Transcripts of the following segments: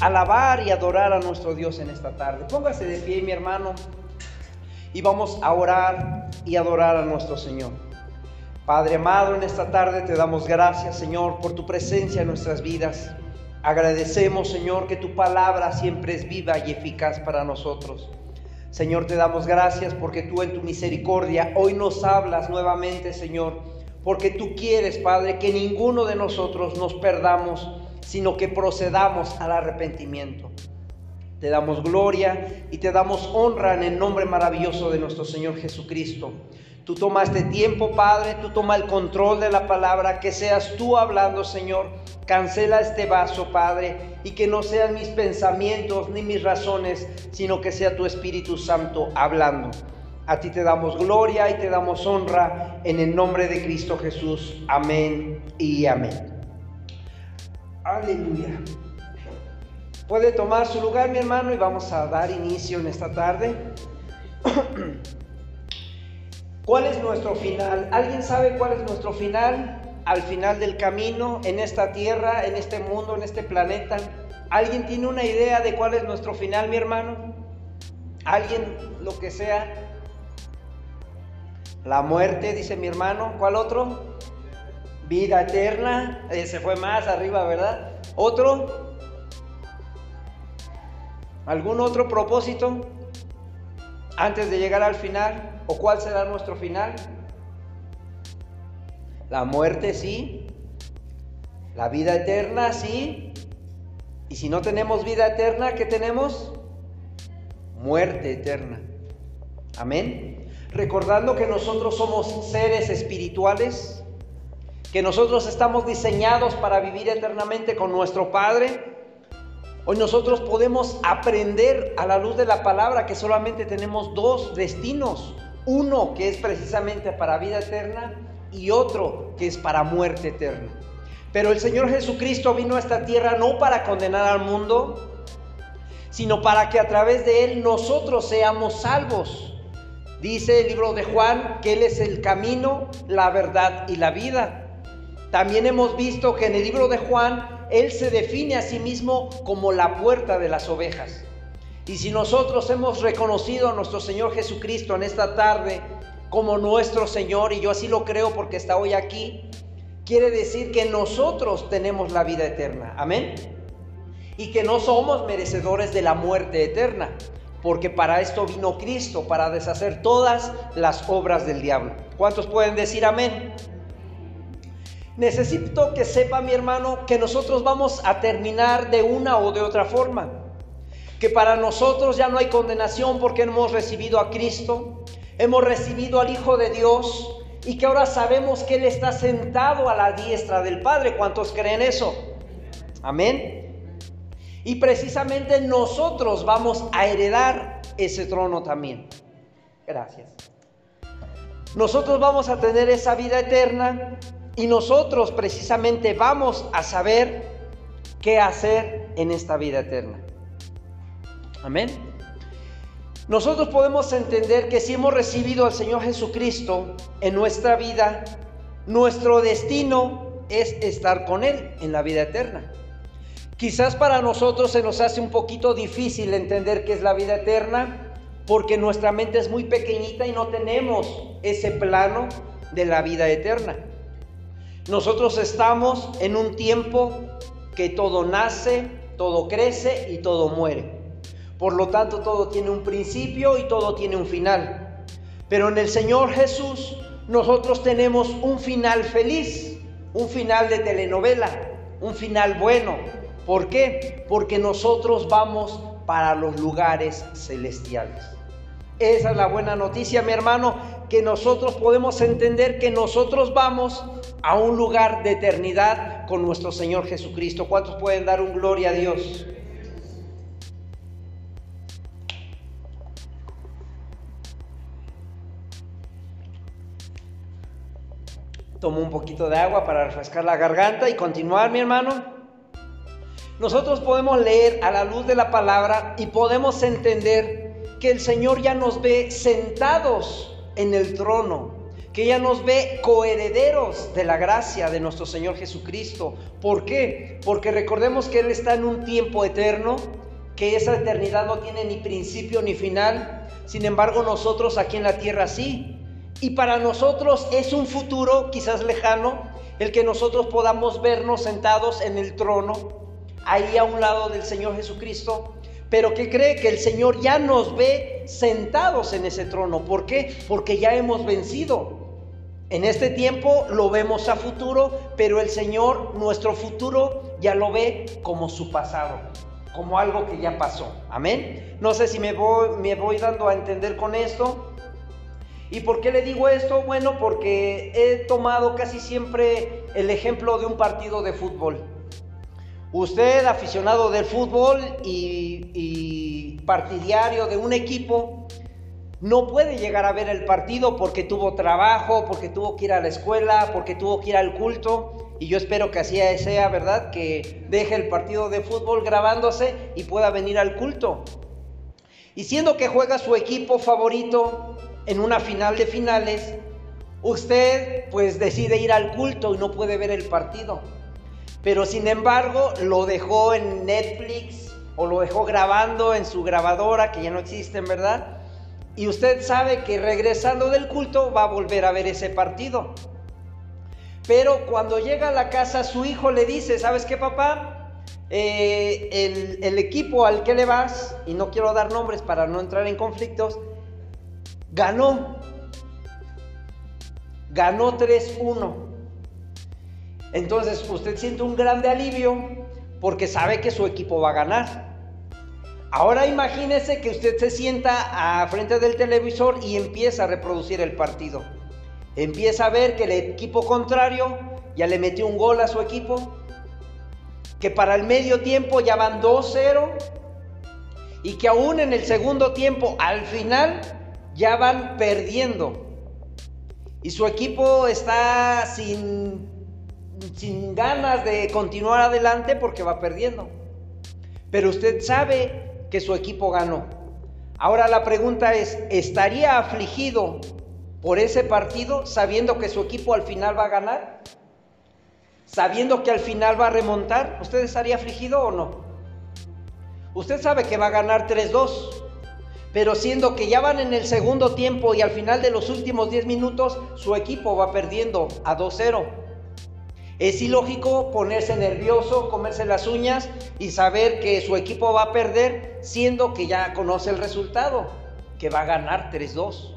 alabar y adorar a nuestro Dios en esta tarde. Póngase de pie, mi hermano, y vamos a orar y adorar a nuestro Señor. Padre amado, en esta tarde te damos gracias, Señor, por tu presencia en nuestras vidas. Agradecemos, Señor, que tu palabra siempre es viva y eficaz para nosotros. Señor, te damos gracias porque tú en tu misericordia hoy nos hablas nuevamente, Señor, porque tú quieres, Padre, que ninguno de nosotros nos perdamos, sino que procedamos al arrepentimiento. Te damos gloria y te damos honra en el nombre maravilloso de nuestro Señor Jesucristo. Tú tomas este tiempo, Padre, tú toma el control de la palabra, que seas tú hablando, Señor. Cancela este vaso, Padre, y que no sean mis pensamientos ni mis razones, sino que sea tu Espíritu Santo hablando. A ti te damos gloria y te damos honra en el nombre de Cristo Jesús. Amén y amén. Aleluya. Puede tomar su lugar, mi hermano, y vamos a dar inicio en esta tarde. ¿Cuál es nuestro final? ¿Alguien sabe cuál es nuestro final? Al final del camino, en esta tierra, en este mundo, en este planeta. ¿Alguien tiene una idea de cuál es nuestro final, mi hermano? ¿Alguien, lo que sea? La muerte, dice mi hermano. ¿Cuál otro? Vida eterna. Eh, se fue más arriba, ¿verdad? ¿Otro? ¿Algún otro propósito? Antes de llegar al final. ¿O cuál será nuestro final? La muerte, sí. La vida eterna, sí. Y si no tenemos vida eterna, ¿qué tenemos? Muerte eterna. Amén. Recordando que nosotros somos seres espirituales, que nosotros estamos diseñados para vivir eternamente con nuestro Padre. Hoy nosotros podemos aprender a la luz de la palabra que solamente tenemos dos destinos uno que es precisamente para vida eterna y otro que es para muerte eterna. Pero el Señor Jesucristo vino a esta tierra no para condenar al mundo, sino para que a través de Él nosotros seamos salvos. Dice el libro de Juan que Él es el camino, la verdad y la vida. También hemos visto que en el libro de Juan Él se define a sí mismo como la puerta de las ovejas. Y si nosotros hemos reconocido a nuestro Señor Jesucristo en esta tarde como nuestro Señor, y yo así lo creo porque está hoy aquí, quiere decir que nosotros tenemos la vida eterna. Amén. Y que no somos merecedores de la muerte eterna, porque para esto vino Cristo, para deshacer todas las obras del diablo. ¿Cuántos pueden decir amén? Necesito que sepa mi hermano que nosotros vamos a terminar de una o de otra forma que para nosotros ya no hay condenación porque hemos recibido a Cristo, hemos recibido al Hijo de Dios y que ahora sabemos que Él está sentado a la diestra del Padre. ¿Cuántos creen eso? Amén. Y precisamente nosotros vamos a heredar ese trono también. Gracias. Nosotros vamos a tener esa vida eterna y nosotros precisamente vamos a saber qué hacer en esta vida eterna. Amén. Nosotros podemos entender que si hemos recibido al Señor Jesucristo en nuestra vida, nuestro destino es estar con Él en la vida eterna. Quizás para nosotros se nos hace un poquito difícil entender qué es la vida eterna porque nuestra mente es muy pequeñita y no tenemos ese plano de la vida eterna. Nosotros estamos en un tiempo que todo nace, todo crece y todo muere. Por lo tanto, todo tiene un principio y todo tiene un final. Pero en el Señor Jesús nosotros tenemos un final feliz, un final de telenovela, un final bueno. ¿Por qué? Porque nosotros vamos para los lugares celestiales. Esa es la buena noticia, mi hermano, que nosotros podemos entender que nosotros vamos a un lugar de eternidad con nuestro Señor Jesucristo. ¿Cuántos pueden dar un gloria a Dios? Tomo un poquito de agua para refrescar la garganta y continuar, mi hermano. Nosotros podemos leer a la luz de la palabra y podemos entender que el Señor ya nos ve sentados en el trono, que ella nos ve coherederos de la gracia de nuestro Señor Jesucristo. ¿Por qué? Porque recordemos que Él está en un tiempo eterno, que esa eternidad no tiene ni principio ni final. Sin embargo, nosotros aquí en la tierra sí. Y para nosotros es un futuro quizás lejano el que nosotros podamos vernos sentados en el trono, ahí a un lado del Señor Jesucristo, pero que cree que el Señor ya nos ve sentados en ese trono. ¿Por qué? Porque ya hemos vencido. En este tiempo lo vemos a futuro, pero el Señor nuestro futuro ya lo ve como su pasado, como algo que ya pasó. Amén. No sé si me voy, me voy dando a entender con esto. ¿Y por qué le digo esto? Bueno, porque he tomado casi siempre el ejemplo de un partido de fútbol. Usted, aficionado del fútbol y, partidario de un equipo, no puede llegar a ver el partido porque tuvo trabajo, porque tuvo que ir a la escuela, porque tuvo que ir al culto. Y yo espero que así sea, ¿verdad? Que deje el partido de fútbol grabándose y pueda venir al culto. Y siendo que juega su equipo favorito en una final de finales, usted pues decide ir al culto y no puede ver el partido. Pero sin embargo lo dejó en Netflix o lo dejó grabando en su grabadora, que ya no existe, ¿verdad? Y usted sabe que regresando del culto va a volver a ver ese partido. Pero cuando llega a la casa su hijo le dice, ¿sabes qué papá? Eh, el, el equipo al que le vas, y no quiero dar nombres para no entrar en conflictos, ganó. Ganó 3-1. Entonces usted siente un grande alivio porque sabe que su equipo va a ganar. Ahora imagínese que usted se sienta a frente del televisor y empieza a reproducir el partido. Empieza a ver que el equipo contrario ya le metió un gol a su equipo, que para el medio tiempo ya van 2-0 y que aún en el segundo tiempo, al final, ya van perdiendo. Y su equipo está sin sin ganas de continuar adelante porque va perdiendo. Pero usted sabe que su equipo ganó. Ahora la pregunta es, ¿estaría afligido por ese partido sabiendo que su equipo al final va a ganar? Sabiendo que al final va a remontar, ¿usted estaría afligido o no? Usted sabe que va a ganar 3-2, pero siendo que ya van en el segundo tiempo y al final de los últimos 10 minutos su equipo va perdiendo a 2-0. Es ilógico ponerse nervioso, comerse las uñas y saber que su equipo va a perder, siendo que ya conoce el resultado, que va a ganar 3-2.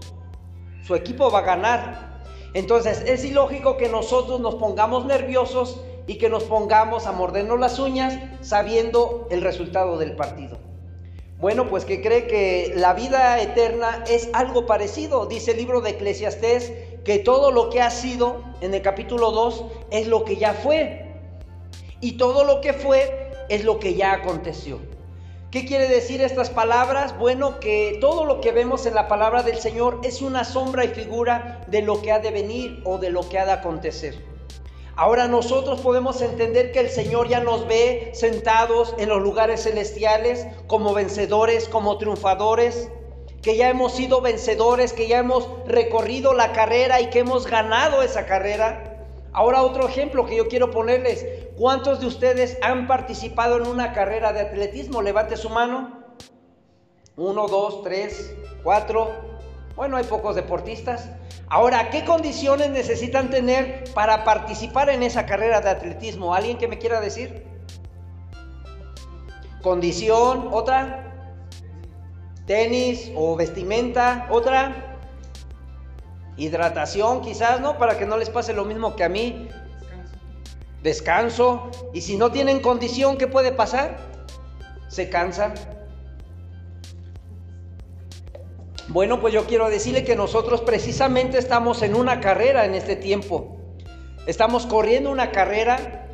Su equipo va a ganar. Entonces es ilógico que nosotros nos pongamos nerviosos y que nos pongamos a mordernos las uñas sabiendo el resultado del partido. Bueno, pues que cree que la vida eterna es algo parecido. Dice el libro de Eclesiastés que todo lo que ha sido en el capítulo 2 es lo que ya fue. Y todo lo que fue es lo que ya aconteció. ¿Qué quiere decir estas palabras? Bueno, que todo lo que vemos en la palabra del Señor es una sombra y figura de lo que ha de venir o de lo que ha de acontecer. Ahora nosotros podemos entender que el Señor ya nos ve sentados en los lugares celestiales como vencedores, como triunfadores, que ya hemos sido vencedores, que ya hemos recorrido la carrera y que hemos ganado esa carrera. Ahora otro ejemplo que yo quiero ponerles. ¿Cuántos de ustedes han participado en una carrera de atletismo? Levante su mano. Uno, dos, tres, cuatro. Bueno, hay pocos deportistas. Ahora, ¿qué condiciones necesitan tener para participar en esa carrera de atletismo? ¿Alguien que me quiera decir? Condición, otra tenis o vestimenta, otra hidratación quizás, ¿no? Para que no les pase lo mismo que a mí. Descanso. Y si no tienen condición, ¿qué puede pasar? Se cansan. Bueno, pues yo quiero decirle que nosotros precisamente estamos en una carrera en este tiempo. Estamos corriendo una carrera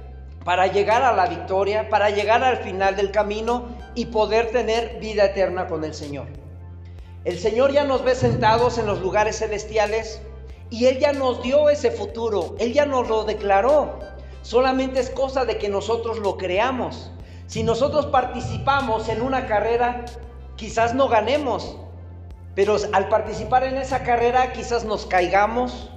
para llegar a la victoria, para llegar al final del camino y poder tener vida eterna con el Señor. El Señor ya nos ve sentados en los lugares celestiales y Él ya nos dio ese futuro, Él ya nos lo declaró. Solamente es cosa de que nosotros lo creamos. Si nosotros participamos en una carrera, quizás no ganemos, pero al participar en esa carrera quizás nos caigamos,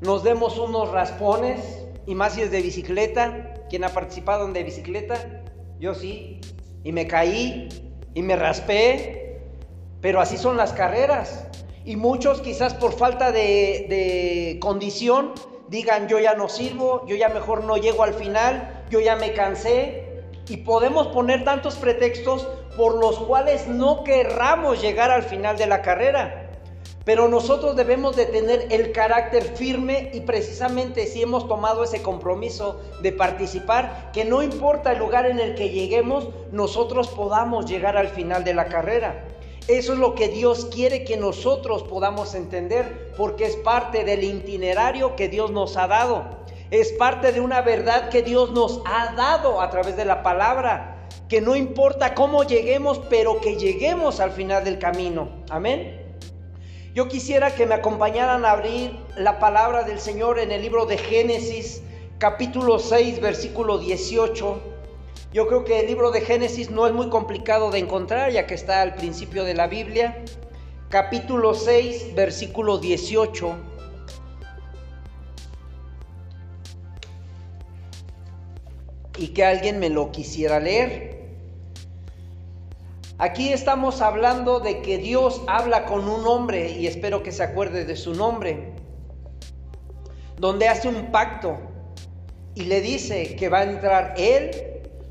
nos demos unos raspones, y más si es de bicicleta. ¿Quién ha participado en de bicicleta? Yo sí. Y me caí y me raspé. Pero así son las carreras. Y muchos quizás por falta de, de condición digan yo ya no sirvo, yo ya mejor no llego al final, yo ya me cansé. Y podemos poner tantos pretextos por los cuales no querramos llegar al final de la carrera. Pero nosotros debemos de tener el carácter firme y precisamente si hemos tomado ese compromiso de participar, que no importa el lugar en el que lleguemos, nosotros podamos llegar al final de la carrera. Eso es lo que Dios quiere que nosotros podamos entender, porque es parte del itinerario que Dios nos ha dado. Es parte de una verdad que Dios nos ha dado a través de la palabra, que no importa cómo lleguemos, pero que lleguemos al final del camino. Amén. Yo quisiera que me acompañaran a abrir la palabra del Señor en el libro de Génesis, capítulo 6, versículo 18. Yo creo que el libro de Génesis no es muy complicado de encontrar, ya que está al principio de la Biblia. Capítulo 6, versículo 18. Y que alguien me lo quisiera leer. Aquí estamos hablando de que Dios habla con un hombre, y espero que se acuerde de su nombre, donde hace un pacto y le dice que va a entrar él,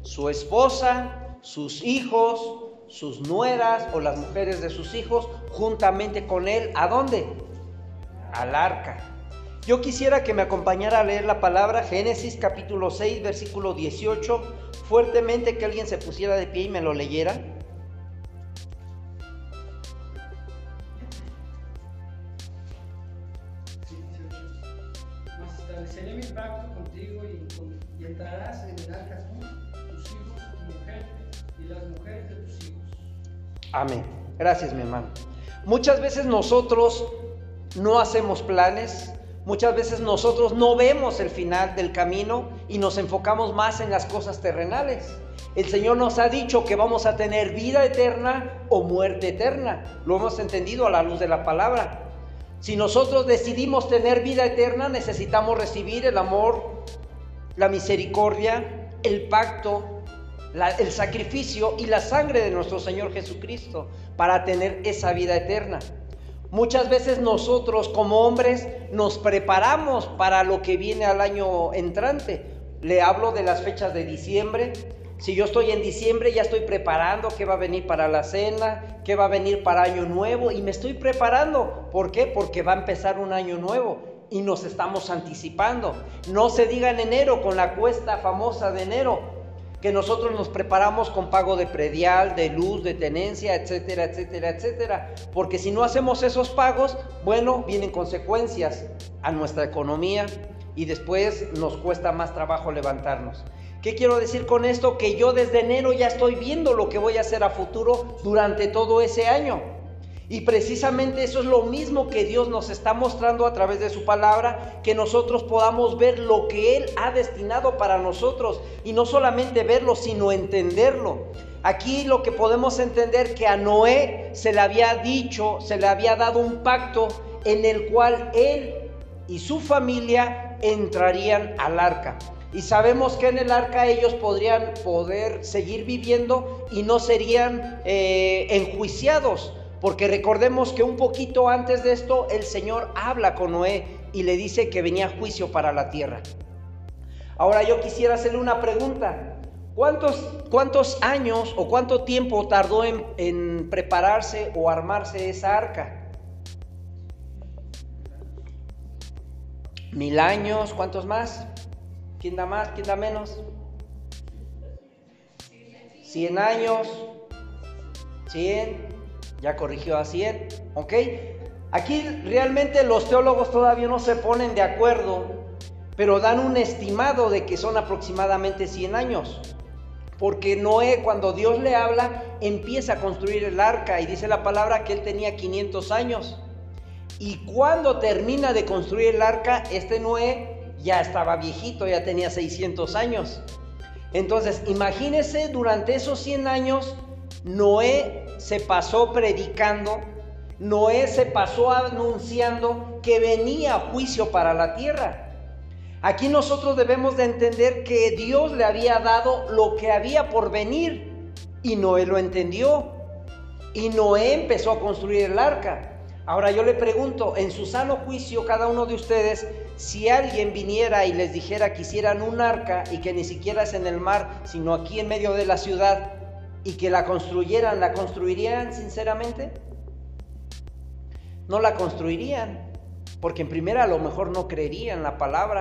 su esposa, sus hijos, sus nueras o las mujeres de sus hijos, juntamente con él. ¿A dónde? Al arca. Yo quisiera que me acompañara a leer la palabra Génesis capítulo 6, versículo 18, fuertemente que alguien se pusiera de pie y me lo leyera. Amén. Gracias, mi hermano. Muchas veces nosotros no hacemos planes, muchas veces nosotros no vemos el final del camino y nos enfocamos más en las cosas terrenales. El Señor nos ha dicho que vamos a tener vida eterna o muerte eterna. Lo hemos entendido a la luz de la palabra. Si nosotros decidimos tener vida eterna, necesitamos recibir el amor, la misericordia, el pacto, el sacrificio y la sangre de nuestro Señor Jesucristo para tener esa vida eterna. Muchas veces nosotros como hombres nos preparamos para lo que viene al año entrante. Le hablo de las fechas de diciembre. Si yo estoy en diciembre ya estoy preparando qué va a venir para la cena, qué va a venir para año nuevo y me estoy preparando. ¿Por qué? Porque va a empezar un año nuevo y nos estamos anticipando. No se diga en enero con la cuesta famosa de enero que nosotros nos preparamos con pago de predial, de luz, de tenencia, etcétera, etcétera, etcétera. Porque si no hacemos esos pagos, bueno, vienen consecuencias a nuestra economía y después nos cuesta más trabajo levantarnos. ¿Qué quiero decir con esto? Que yo desde enero ya estoy viendo lo que voy a hacer a futuro durante todo ese año. Y precisamente eso es lo mismo que Dios nos está mostrando a través de su palabra, que nosotros podamos ver lo que Él ha destinado para nosotros y no solamente verlo, sino entenderlo. Aquí lo que podemos entender que a Noé se le había dicho, se le había dado un pacto en el cual él y su familia entrarían al arca. Y sabemos que en el arca ellos podrían poder seguir viviendo y no serían eh, enjuiciados porque recordemos que un poquito antes de esto el Señor habla con Noé y le dice que venía juicio para la tierra. Ahora yo quisiera hacerle una pregunta. ¿Cuántos, cuántos años o cuánto tiempo tardó en, en prepararse o armarse esa arca? Mil años, ¿cuántos más? ¿Quién da más? ¿Quién da menos? Cien años. Cien ya corrigió a 100, ¿ok? Aquí realmente los teólogos todavía no se ponen de acuerdo, pero dan un estimado de que son aproximadamente 100 años. Porque Noé, cuando Dios le habla, empieza a construir el arca y dice la palabra que él tenía 500 años. Y cuando termina de construir el arca, este Noé ya estaba viejito, ya tenía 600 años. Entonces, imagínese durante esos 100 años, Noé se pasó predicando Noé se pasó anunciando que venía juicio para la tierra. Aquí nosotros debemos de entender que Dios le había dado lo que había por venir y Noé lo entendió. Y Noé empezó a construir el arca. Ahora yo le pregunto, en su sano juicio cada uno de ustedes, si alguien viniera y les dijera que hicieran un arca y que ni siquiera es en el mar, sino aquí en medio de la ciudad, y que la construyeran, ¿la construirían sinceramente? No la construirían, porque en primera a lo mejor no creerían la palabra.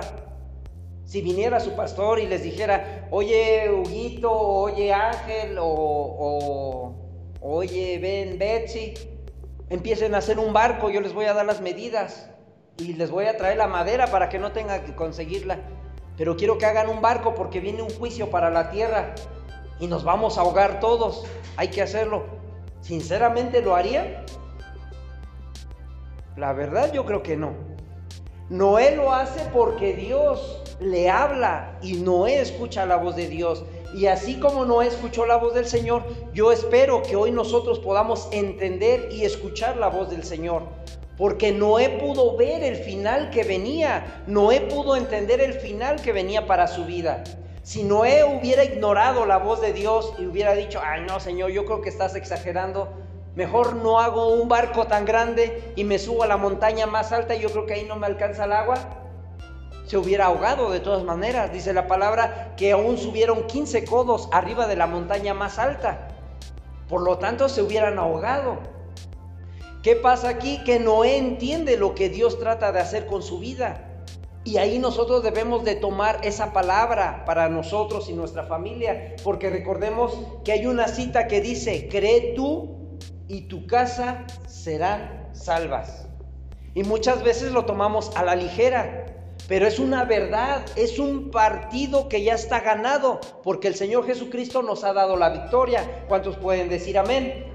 Si viniera su pastor y les dijera, oye Huguito, oye Ángel, o, o oye ven Betsy, empiecen a hacer un barco, yo les voy a dar las medidas y les voy a traer la madera para que no tengan que conseguirla. Pero quiero que hagan un barco porque viene un juicio para la tierra y nos vamos a ahogar todos. Hay que hacerlo. ¿Sinceramente lo harían? La verdad yo creo que no. Noé lo hace porque Dios le habla y Noé escucha la voz de Dios. Y así como Noé escuchó la voz del Señor, yo espero que hoy nosotros podamos entender y escuchar la voz del Señor. Porque Noé pudo ver el final que venía. Noé pudo entender el final que venía para su vida. Si Noé hubiera ignorado la voz de Dios y hubiera dicho, ay no, Señor, yo creo que estás exagerando. Mejor no hago un barco tan grande y me subo a la montaña más alta y yo creo que ahí no me alcanza el agua se hubiera ahogado de todas maneras. Dice la palabra que aún subieron 15 codos arriba de la montaña más alta. Por lo tanto, se hubieran ahogado. ¿Qué pasa aquí? Que Noé entiende lo que Dios trata de hacer con su vida. Y ahí nosotros debemos de tomar esa palabra para nosotros y nuestra familia. Porque recordemos que hay una cita que dice, cree tú y tu casa serán salvas. Y muchas veces lo tomamos a la ligera. Pero es una verdad, es un partido que ya está ganado, porque el Señor Jesucristo nos ha dado la victoria. ¿Cuántos pueden decir amén?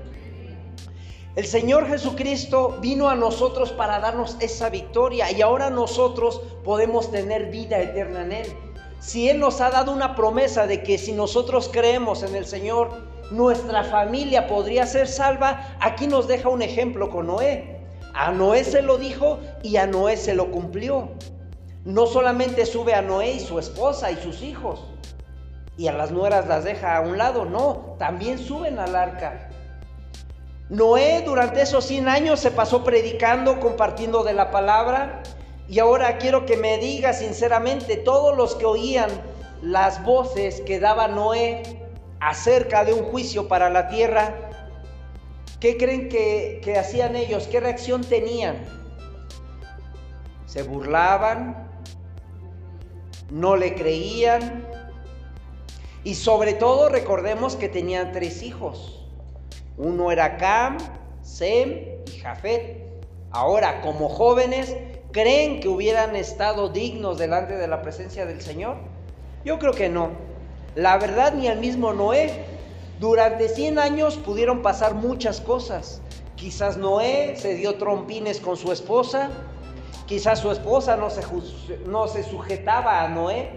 El Señor Jesucristo vino a nosotros para darnos esa victoria y ahora nosotros podemos tener vida eterna en Él. Si Él nos ha dado una promesa de que si nosotros creemos en el Señor, nuestra familia podría ser salva, aquí nos deja un ejemplo con Noé. A Noé se lo dijo y a Noé se lo cumplió no solamente sube a Noé y su esposa y sus hijos, y a las nueras las deja a un lado, no, también suben al arca. Noé durante esos 100 años se pasó predicando, compartiendo de la palabra, y ahora quiero que me diga sinceramente, todos los que oían las voces que daba Noé acerca de un juicio para la tierra, ¿qué creen que, que hacían ellos? ¿Qué reacción tenían? ¿Se burlaban? No le creían. Y sobre todo recordemos que tenían tres hijos. Uno era Cam, Sem y Jafet. Ahora, como jóvenes, ¿creen que hubieran estado dignos delante de la presencia del Señor? Yo creo que no. La verdad, ni el mismo Noé. Durante 100 años pudieron pasar muchas cosas. Quizás Noé se dio trompines con su esposa, Quizás su esposa no se, no se sujetaba a Noé.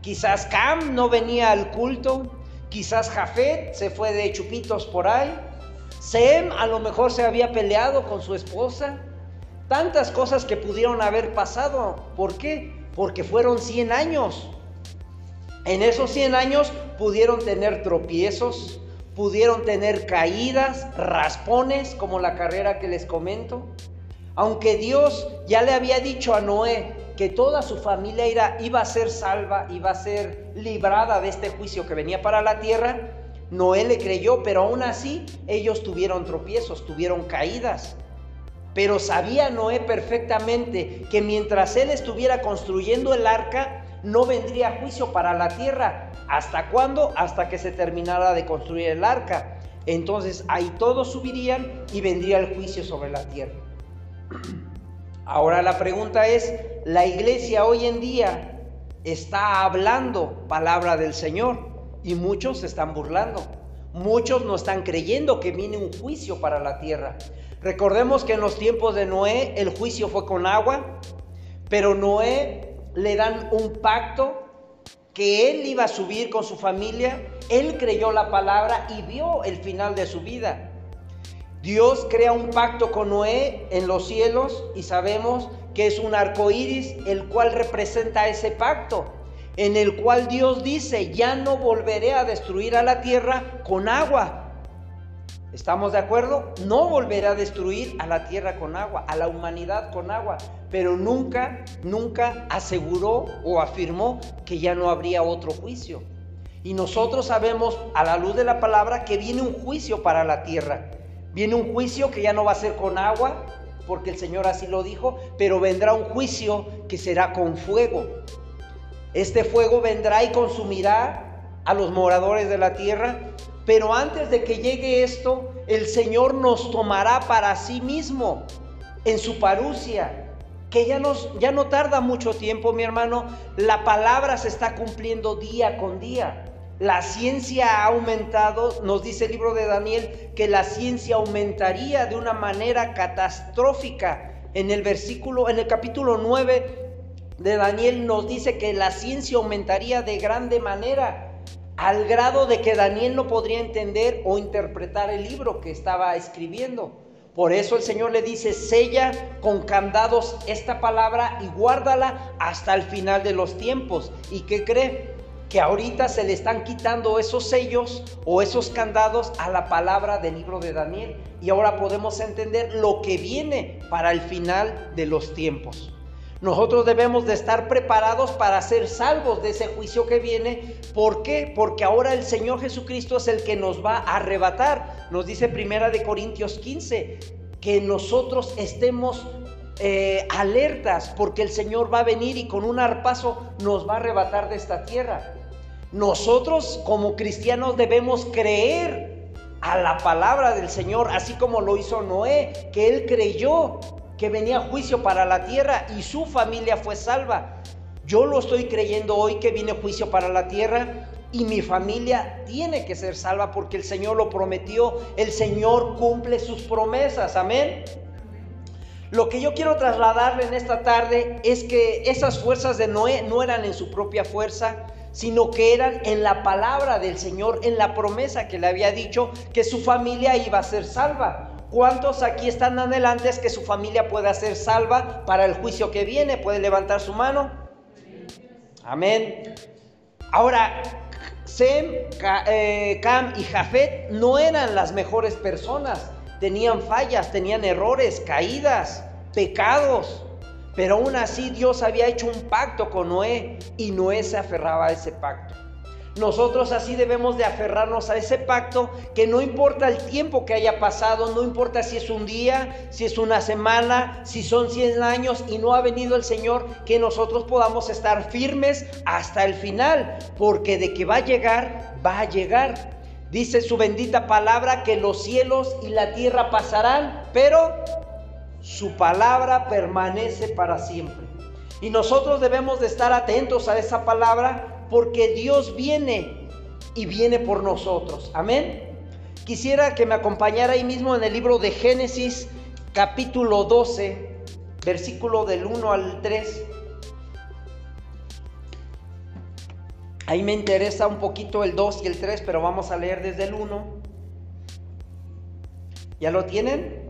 Quizás Cam no venía al culto. Quizás Jafet se fue de chupitos por ahí. Sem a lo mejor se había peleado con su esposa. Tantas cosas que pudieron haber pasado. ¿Por qué? Porque fueron 100 años. En esos 100 años pudieron tener tropiezos, pudieron tener caídas, raspones, como la carrera que les comento. Aunque Dios ya le había dicho a Noé que toda su familia iba a ser salva, iba a ser librada de este juicio que venía para la tierra, Noé le creyó, pero aún así ellos tuvieron tropiezos, tuvieron caídas. Pero sabía Noé perfectamente que mientras él estuviera construyendo el arca, no vendría juicio para la tierra. ¿Hasta cuándo? Hasta que se terminara de construir el arca. Entonces ahí todos subirían y vendría el juicio sobre la tierra. Ahora la pregunta es, ¿la iglesia hoy en día está hablando palabra del Señor? Y muchos se están burlando. Muchos no están creyendo que viene un juicio para la tierra. Recordemos que en los tiempos de Noé el juicio fue con agua, pero Noé le dan un pacto que él iba a subir con su familia. Él creyó la palabra y vio el final de su vida. Dios crea un pacto con Noé en los cielos y sabemos que es un arco iris, el cual representa ese pacto, en el cual Dios dice: Ya no volveré a destruir a la tierra con agua. ¿Estamos de acuerdo? No volverá a destruir a la tierra con agua, a la humanidad con agua, pero nunca, nunca aseguró o afirmó que ya no habría otro juicio. Y nosotros sabemos a la luz de la palabra que viene un juicio para la tierra. Viene un juicio que ya no va a ser con agua, porque el Señor así lo dijo, pero vendrá un juicio que será con fuego. Este fuego vendrá y consumirá a los moradores de la tierra pero antes de que llegue esto, el Señor nos tomará para sí mismo en su parucia, que ya, ya no tarda mucho tiempo, mi hermano. La palabra se está cumpliendo día con día. La ciencia ha aumentado, nos dice el libro de Daniel, que la ciencia aumentaría de una manera catastrófica. En el versículo, en el capítulo 9 de Daniel nos dice que la ciencia aumentaría de grande manera al grado de que Daniel no podría entender o interpretar el libro que estaba escribiendo. Por eso el Señor le dice, sella con candados esta palabra y guárdala hasta el final de los tiempos. ¿Y qué cree? Que ahorita se le están quitando esos sellos o esos candados a la palabra del libro de Daniel. Y ahora podemos entender lo que viene para el final de los tiempos. Nosotros debemos de estar preparados para ser salvos de ese juicio que viene. ¿Por qué? Porque ahora el Señor Jesucristo es el que nos va a arrebatar. Nos dice Primera de Corintios 15 que nosotros estemos eh, alertas porque el Señor va a venir y con un arpazo nos va a arrebatar de esta tierra. Nosotros como cristianos debemos creer a la palabra del Señor, así como lo hizo Noé, que él creyó que venía juicio para la tierra y su familia fue salva. Yo lo estoy creyendo hoy que viene juicio para la tierra y mi familia tiene que ser salva porque el Señor lo prometió. El Señor cumple sus promesas. Amén. Lo que yo quiero trasladarle en esta tarde es que esas fuerzas de Noé no eran en su propia fuerza, sino que eran en la palabra del Señor, en la promesa que le había dicho que su familia iba a ser salva. ¿Cuántos aquí están adelantes que su familia pueda ser salva para el juicio que viene? ¿Puede levantar su mano? Amén. Ahora, Sem, eh, Cam y Jafet no eran las mejores personas. Tenían fallas, tenían errores, caídas, pecados. Pero aún así Dios había hecho un pacto con Noé y Noé se aferraba a ese pacto. Nosotros así debemos de aferrarnos a ese pacto que no importa el tiempo que haya pasado, no importa si es un día, si es una semana, si son 100 años y no ha venido el Señor, que nosotros podamos estar firmes hasta el final, porque de que va a llegar, va a llegar. Dice su bendita palabra que los cielos y la tierra pasarán, pero su palabra permanece para siempre. Y nosotros debemos de estar atentos a esa palabra porque Dios viene y viene por nosotros. Amén. Quisiera que me acompañara ahí mismo en el libro de Génesis capítulo 12, versículo del 1 al 3. Ahí me interesa un poquito el 2 y el 3, pero vamos a leer desde el 1. ¿Ya lo tienen?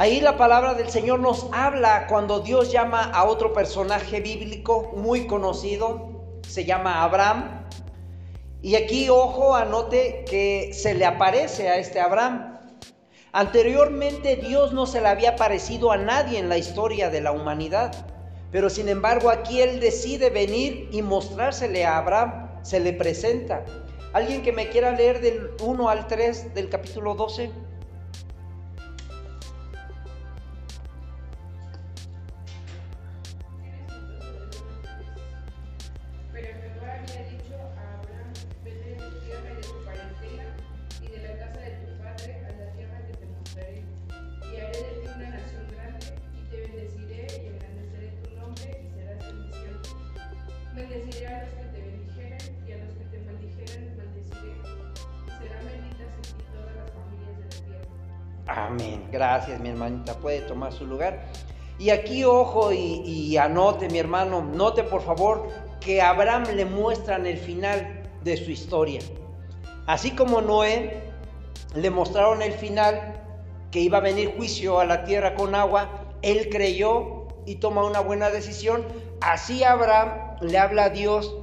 Ahí la palabra del Señor nos habla cuando Dios llama a otro personaje bíblico muy conocido, se llama Abraham. Y aquí, ojo, anote que se le aparece a este Abraham. Anteriormente Dios no se le había aparecido a nadie en la historia de la humanidad. Pero sin embargo aquí Él decide venir y mostrársele a Abraham, se le presenta. ¿Alguien que me quiera leer del 1 al 3 del capítulo 12? Gracias, mi hermanita. Puede tomar su lugar. Y aquí, ojo, y, anote, mi hermano, note por favor que Abraham le muestran el final de su historia. Así como Noé, le mostraron el final, que iba a venir juicio a la tierra con agua, él creyó y toma una buena decisión. Así Abraham le habla a Dios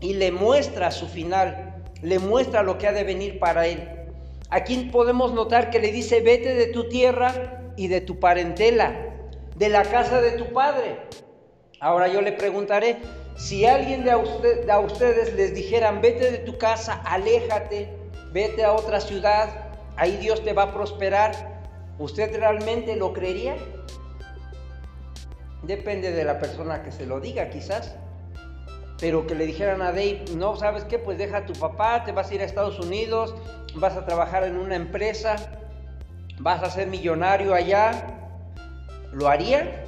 y le muestra su final, le muestra lo que ha de venir para él. Aquí podemos notar que le dice, vete de tu tierra y de tu parentela, de la casa de tu padre. Ahora yo le preguntaré, si alguien de a, usted, a ustedes les dijeran, vete de tu casa, aléjate, vete a otra ciudad, ahí Dios te va a prosperar, ¿usted realmente lo creería? Depende de la persona que se lo diga quizás. Pero que le dijeran a Dave, no, ¿sabes qué? Pues deja a tu papá, te vas a ir a Estados Unidos, vas a trabajar en una empresa, vas a ser millonario allá. ¿Lo haría?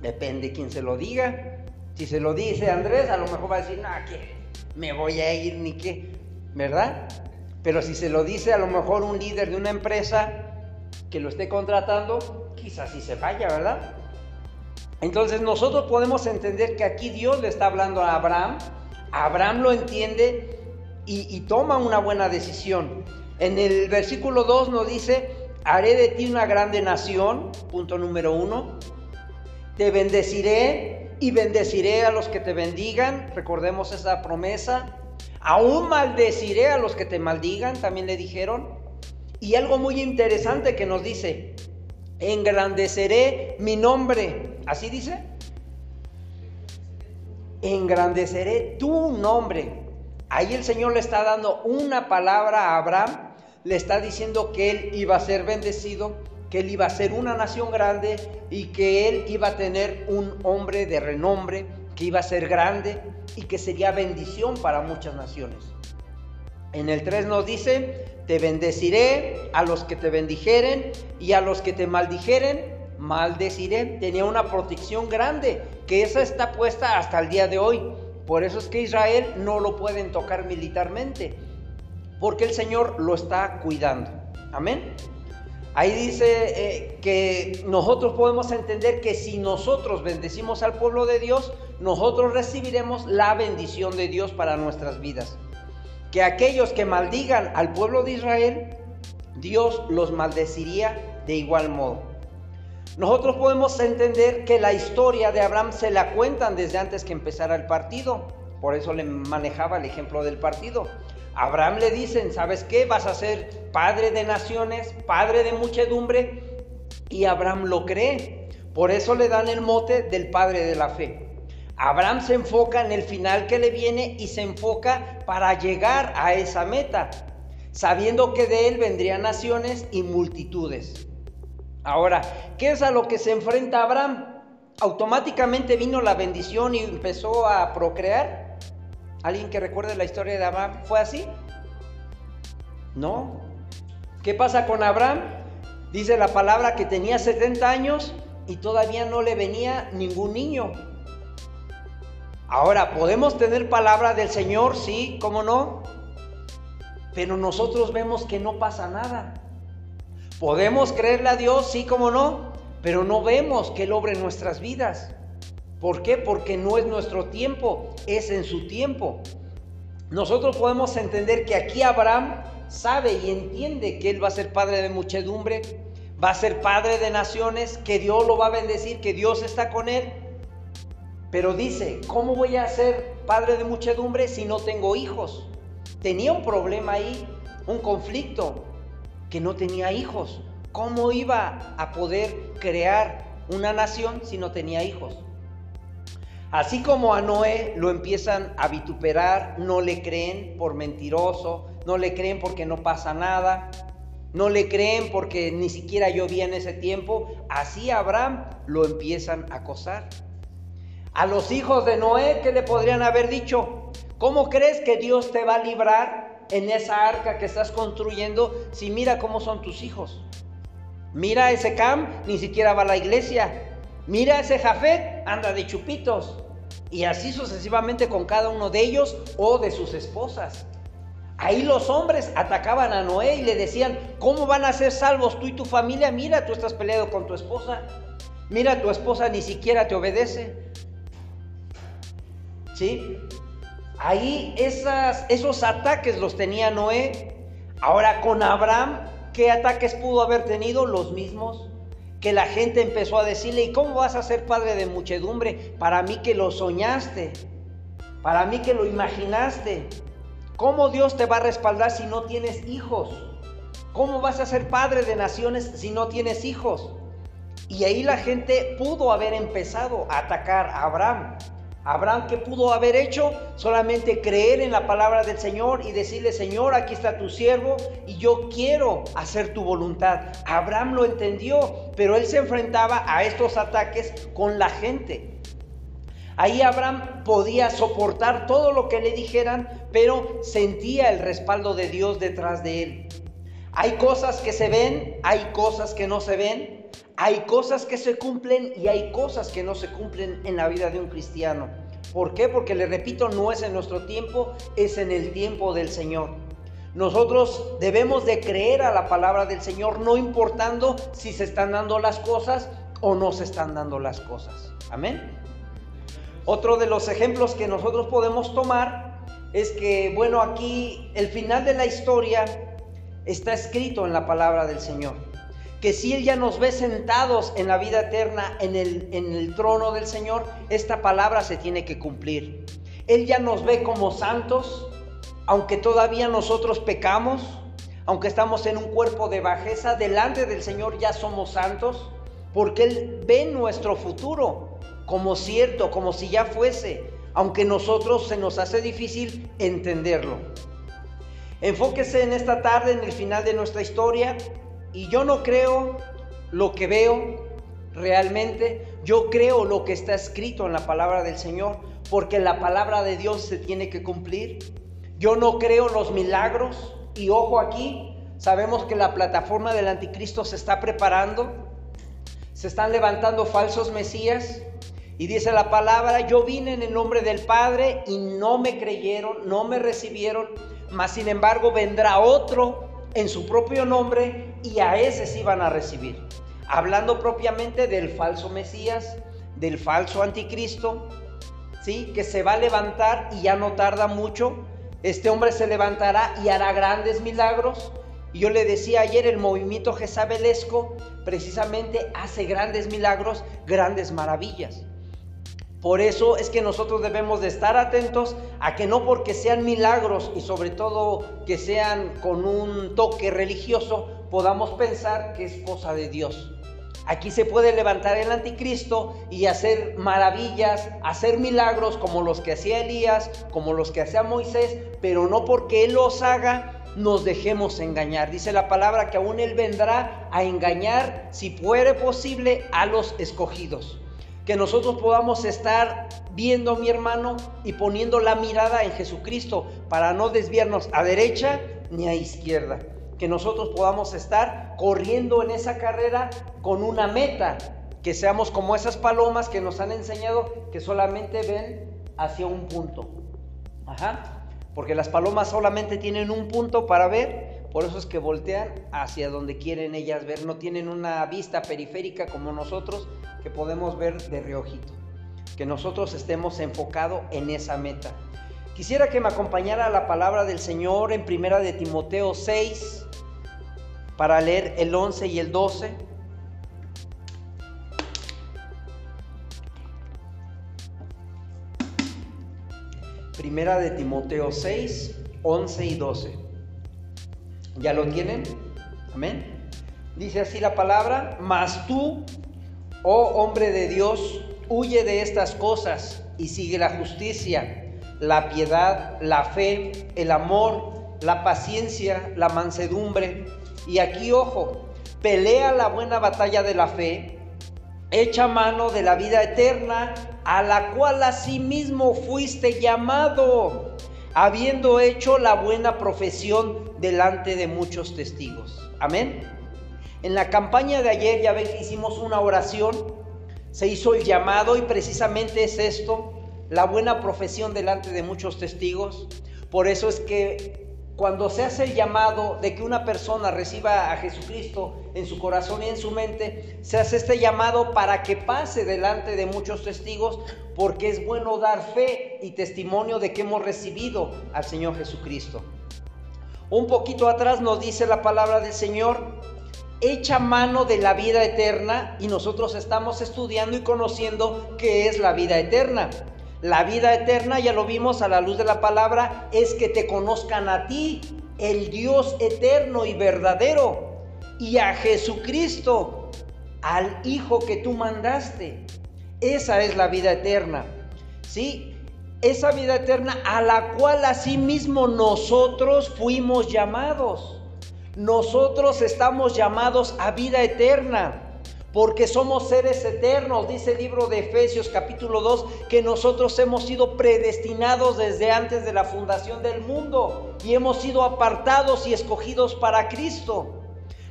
Depende quién se lo diga. Si se lo dice Andrés, a lo mejor va a decir, no, ¿qué? Me voy a ir ni qué, ¿verdad? Pero si se lo dice a lo mejor un líder de una empresa que lo esté contratando, quizás sí se vaya, ¿verdad? Entonces nosotros podemos entender que aquí Dios le está hablando a Abraham, Abraham lo entiende y, toma una buena decisión. En el versículo 2 nos dice, haré de ti una grande nación, punto número uno, te bendeciré y bendeciré a los que te bendigan, recordemos esa promesa, aún maldeciré a los que te maldigan, también le dijeron. Y algo muy interesante que nos dice, engrandeceré mi nombre. ¿Así dice? Engrandeceré tu nombre. Ahí el Señor le está dando una palabra a Abraham. Le está diciendo que él iba a ser bendecido, que él iba a ser una nación grande y que él iba a tener un hombre de renombre, que iba a ser grande y que sería bendición para muchas naciones. En el 3 nos dice, te bendeciré a los que te bendijeren y a los que te maldijeren, maldeciré. Tenía una protección grande, que esa está puesta hasta el día de hoy. Por eso es que Israel no lo pueden tocar militarmente, porque el Señor lo está cuidando. Amén. Ahí dice eh, que nosotros podemos entender que si nosotros bendecimos al pueblo de Dios, nosotros recibiremos la bendición de Dios para nuestras vidas que aquellos que maldigan al pueblo de Israel, Dios los maldeciría de igual modo. Nosotros podemos entender que la historia de Abraham se la cuentan desde antes que empezara el partido. Por eso le manejaba el ejemplo del partido. Abraham le dicen, ¿sabes qué? Vas a ser padre de naciones, padre de muchedumbre. Y Abraham lo cree. Por eso le dan el mote del padre de la fe. Abraham se enfoca en el final que le viene y se enfoca para llegar a esa meta, sabiendo que de él vendrían naciones y multitudes. Ahora, ¿qué es a lo que se enfrenta Abraham? Automáticamente vino la bendición y empezó a procrear. ¿Alguien que recuerde la historia de Abraham fue así? No. ¿Qué pasa con Abraham? Dice la palabra que tenía 70 años y todavía no le venía ningún niño. Ahora, ¿podemos tener palabra del Señor? Sí, ¿cómo no? Pero nosotros vemos que no pasa nada. ¿Podemos creerle a Dios? Sí, ¿cómo no? Pero no vemos que Él obre nuestras vidas. ¿Por qué? Porque no es nuestro tiempo, es en su tiempo. Nosotros podemos entender que aquí Abraham sabe y entiende que Él va a ser padre de muchedumbre, va a ser padre de naciones, que Dios lo va a bendecir, que Dios está con Él. Pero dice, ¿cómo voy a ser padre de muchedumbre si no tengo hijos? Tenía un problema ahí, un conflicto, que no tenía hijos. ¿Cómo iba a poder crear una nación si no tenía hijos? Así como a Noé lo empiezan a vituperar, no le creen por mentiroso, no le creen porque no pasa nada, no le creen porque ni siquiera llovía en ese tiempo, así Abraham lo empiezan a acosar. A los hijos de Noé, ¿qué le podrían haber dicho? ¿Cómo crees que Dios te va a librar en esa arca que estás construyendo si mira cómo son tus hijos? Mira ese Cam, ni siquiera va a la iglesia. Mira ese Jafet, anda de chupitos. Y así sucesivamente con cada uno de ellos o de sus esposas. Ahí los hombres atacaban a Noé y le decían, ¿cómo van a ser salvos tú y tu familia? Mira, tú estás peleado con tu esposa. Mira, tu esposa ni siquiera te obedece. ¿Sí? Ahí esos ataques los tenía Noé. Ahora con Abraham, ¿qué ataques pudo haber tenido? Los mismos. Que la gente empezó a decirle, ¿y cómo vas a ser padre de muchedumbre? Para mí que lo soñaste, para mí que lo imaginaste. ¿Cómo Dios te va a respaldar si no tienes hijos? ¿Cómo vas a ser padre de naciones si no tienes hijos? Y ahí la gente pudo haber empezado a atacar a Abraham. Abraham, ¿qué pudo haber hecho? Solamente creer en la palabra del Señor y decirle, Señor, aquí está tu siervo y yo quiero hacer tu voluntad. Abraham lo entendió, pero él se enfrentaba a estos ataques con la gente. Ahí Abraham podía soportar todo lo que le dijeran, pero sentía el respaldo de Dios detrás de él. Hay cosas que se ven, hay cosas que no se ven, hay cosas que se cumplen y hay cosas que no se cumplen en la vida de un cristiano. ¿Por qué? Porque le repito, no es en nuestro tiempo, es en el tiempo del Señor. Nosotros debemos de creer a la palabra del Señor, no importando si se están dando las cosas o no se están dando las cosas. Amén. Otro de los ejemplos que nosotros podemos tomar es que, bueno, aquí el final de la historia está escrito en la palabra del Señor que si Él ya nos ve sentados en la vida eterna, en el, en el trono del Señor, esta palabra se tiene que cumplir. Él ya nos ve como santos, aunque todavía nosotros pecamos, aunque estamos en un cuerpo de bajeza, delante del Señor ya somos santos, porque Él ve nuestro futuro como cierto, como si ya fuese, aunque nosotros se nos hace difícil entenderlo. Enfóquese en esta tarde, en el final de nuestra historia, y yo no creo lo que veo realmente, yo creo lo que está escrito en la palabra del Señor, porque la palabra de Dios se tiene que cumplir. Yo no creo los milagros y ojo aquí, sabemos que la plataforma del anticristo se está preparando, se están levantando falsos mesías y dice la palabra, yo vine en el nombre del Padre y no me creyeron, no me recibieron, mas sin embargo vendrá otro en su propio nombre y a ese sí van a recibir. Hablando propiamente del falso Mesías, del falso anticristo, ¿sí? que se va a levantar y ya no tarda mucho. Este hombre se levantará y hará grandes milagros. Y yo le decía ayer, el movimiento jezabelesco precisamente hace grandes milagros, grandes maravillas. Por eso es que nosotros debemos de estar atentos a que no porque sean milagros y sobre todo que sean con un toque religioso, podamos pensar que es cosa de Dios. Aquí se puede levantar el anticristo y hacer maravillas, hacer milagros como los que hacía Elías, como los que hacía Moisés, pero no porque Él los haga nos dejemos engañar. Dice la palabra que aún Él vendrá a engañar, si fuere posible, a los escogidos que nosotros podamos estar viendo, mi hermano, y poniendo la mirada en Jesucristo para no desviarnos a derecha ni a izquierda. Que nosotros podamos estar corriendo en esa carrera con una meta, que seamos como esas palomas que nos han enseñado que solamente ven hacia un punto. Ajá. Porque las palomas solamente tienen un punto para ver, por eso es que voltean hacia donde quieren ellas ver, no tienen una vista periférica como nosotros, que podemos ver de reojito, que nosotros estemos enfocados en esa meta. Quisiera que me acompañara la palabra del Señor en primera de Timoteo 6 para leer el 11 y el 12. Primera de Timoteo 6, 11 y 12. ¿Ya lo tienen? Amén. Dice así la palabra, mas tú, Oh hombre de Dios, huye de estas cosas y sigue la justicia, la piedad, la fe, el amor, la paciencia, la mansedumbre. Y aquí, ojo, pelea la buena batalla de la fe, echa mano de la vida eterna, a la cual asimismo fuiste llamado, habiendo hecho la buena profesión delante de muchos testigos. Amén. En la campaña de ayer ya ven que hicimos una oración, se hizo el llamado y precisamente es esto, la buena profesión delante de muchos testigos. Por eso es que cuando se hace el llamado de que una persona reciba a Jesucristo en su corazón y en su mente, se hace este llamado para que pase delante de muchos testigos, porque es bueno dar fe y testimonio de que hemos recibido al Señor Jesucristo. Un poquito atrás nos dice la palabra del Señor, echa mano de la vida eterna y nosotros estamos estudiando y conociendo qué es la vida eterna. La vida eterna, ya lo vimos a la luz de la palabra, es que te conozcan a ti, el Dios eterno y verdadero, y a Jesucristo, al Hijo que tú mandaste. Esa es la vida eterna. ¿Sí? Esa vida eterna a la cual asimismo nosotros fuimos llamados. Nosotros estamos llamados a vida eterna porque somos seres eternos, dice el libro de Efesios capítulo 2, que nosotros hemos sido predestinados desde antes de la fundación del mundo y hemos sido apartados y escogidos para Cristo.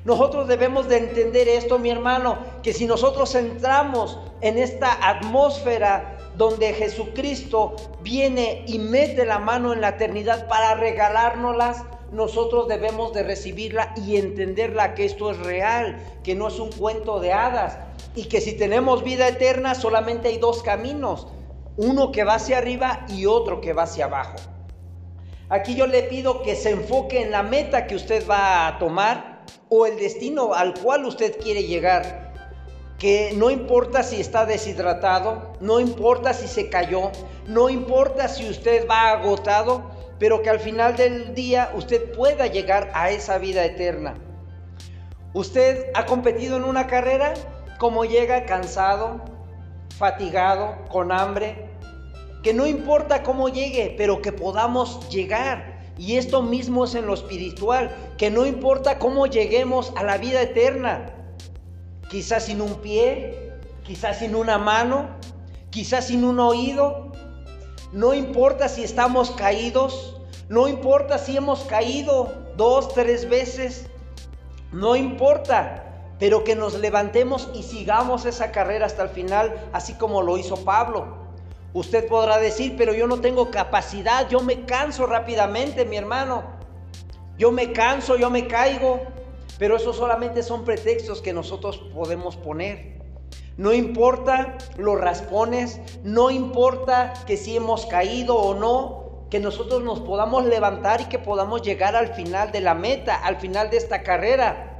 Nosotros debemos de entender esto, mi hermano, que si nosotros entramos en esta atmósfera donde Jesucristo viene y mete la mano en la eternidad para regalárnoslas, nosotros debemos de recibirla y entenderla que esto es real, que no es un cuento de hadas y que si tenemos vida eterna solamente hay dos caminos, uno que va hacia arriba y otro que va hacia abajo. Aquí yo le pido que se enfoque en la meta que usted va a tomar o el destino al cual usted quiere llegar. Que no importa si está deshidratado, no importa si se cayó, no importa si usted va agotado, pero que al final del día usted pueda llegar a esa vida eterna. Usted ha competido en una carrera, como llega cansado, fatigado, con hambre, que no importa cómo llegue, pero que podamos llegar. Y esto mismo es en lo espiritual, que no importa cómo lleguemos a la vida eterna, quizás sin un pie, quizás sin una mano, quizás sin un oído, no importa si estamos caídos, no importa si hemos caído dos, tres veces, no importa, pero que nos levantemos y sigamos esa carrera hasta el final, así como lo hizo Pablo. Usted podrá decir, pero yo no tengo capacidad, yo me canso rápidamente, mi hermano. Yo me canso, yo me caigo, pero eso solamente son pretextos que nosotros podemos poner. No importa los raspones, no importa que si hemos caído o no, que nosotros nos podamos levantar y que podamos llegar al final de la meta, al final de esta carrera.